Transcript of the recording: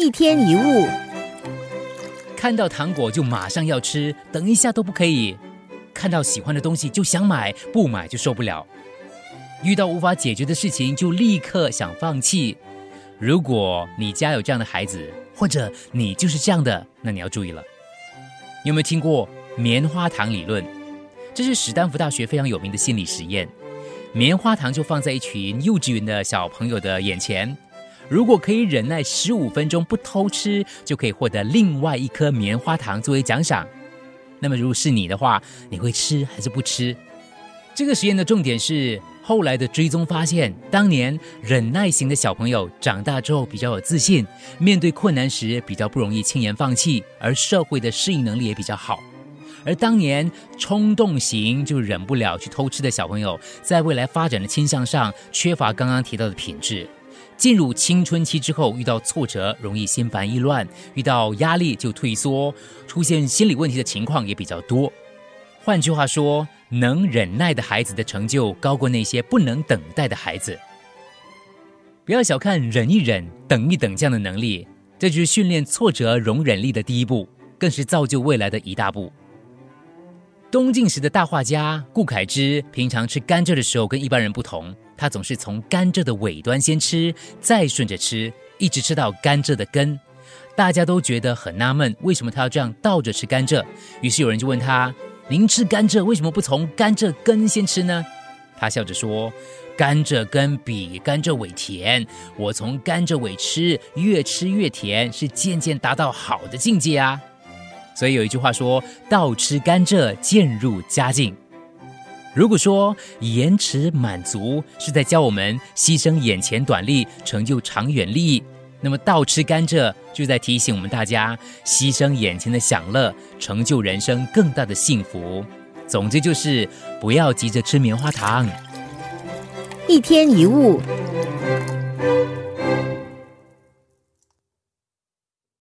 一天一物，看到糖果就马上要吃，等一下都不可以；看到喜欢的东西就想买，不买就受不了；遇到无法解决的事情就立刻想放弃。如果你家有这样的孩子，或者你就是这样的，那你要注意了。有没有听过棉花糖理论？这是史丹福大学非常有名的心理实验。棉花糖就放在一群幼稚园的小朋友的眼前。如果可以忍耐十五分钟不偷吃，就可以获得另外一颗棉花糖作为奖赏。那么，如果是你的话，你会吃还是不吃？这个实验的重点是，后来的追踪发现，当年忍耐型的小朋友长大之后比较有自信，面对困难时比较不容易轻言放弃，而社会的适应能力也比较好。而当年冲动型就忍不了去偷吃的小朋友，在未来发展的倾向上缺乏刚刚提到的品质。进入青春期之后，遇到挫折容易心烦意乱，遇到压力就退缩，出现心理问题的情况也比较多。换句话说，能忍耐的孩子的成就高过那些不能等待的孩子。不要小看忍一忍、等一等这样的能力，这就是训练挫折容忍力的第一步，更是造就未来的一大步。东晋时的大画家顾恺之，平常吃甘蔗的时候跟一般人不同。他总是从甘蔗的尾端先吃，再顺着吃，一直吃到甘蔗的根。大家都觉得很纳闷，为什么他要这样倒着吃甘蔗？于是有人就问他：“您吃甘蔗为什么不从甘蔗根先吃呢？”他笑着说：“甘蔗根比甘蔗尾甜，我从甘蔗尾吃，越吃越甜，是渐渐达到好的境界啊。”所以有一句话说：“倒吃甘蔗，渐入佳境。”如果说延迟满足是在教我们牺牲眼前短利，成就长远利益，那么倒吃甘蔗就在提醒我们大家牺牲眼前的享乐，成就人生更大的幸福。总之就是不要急着吃棉花糖。一天一物。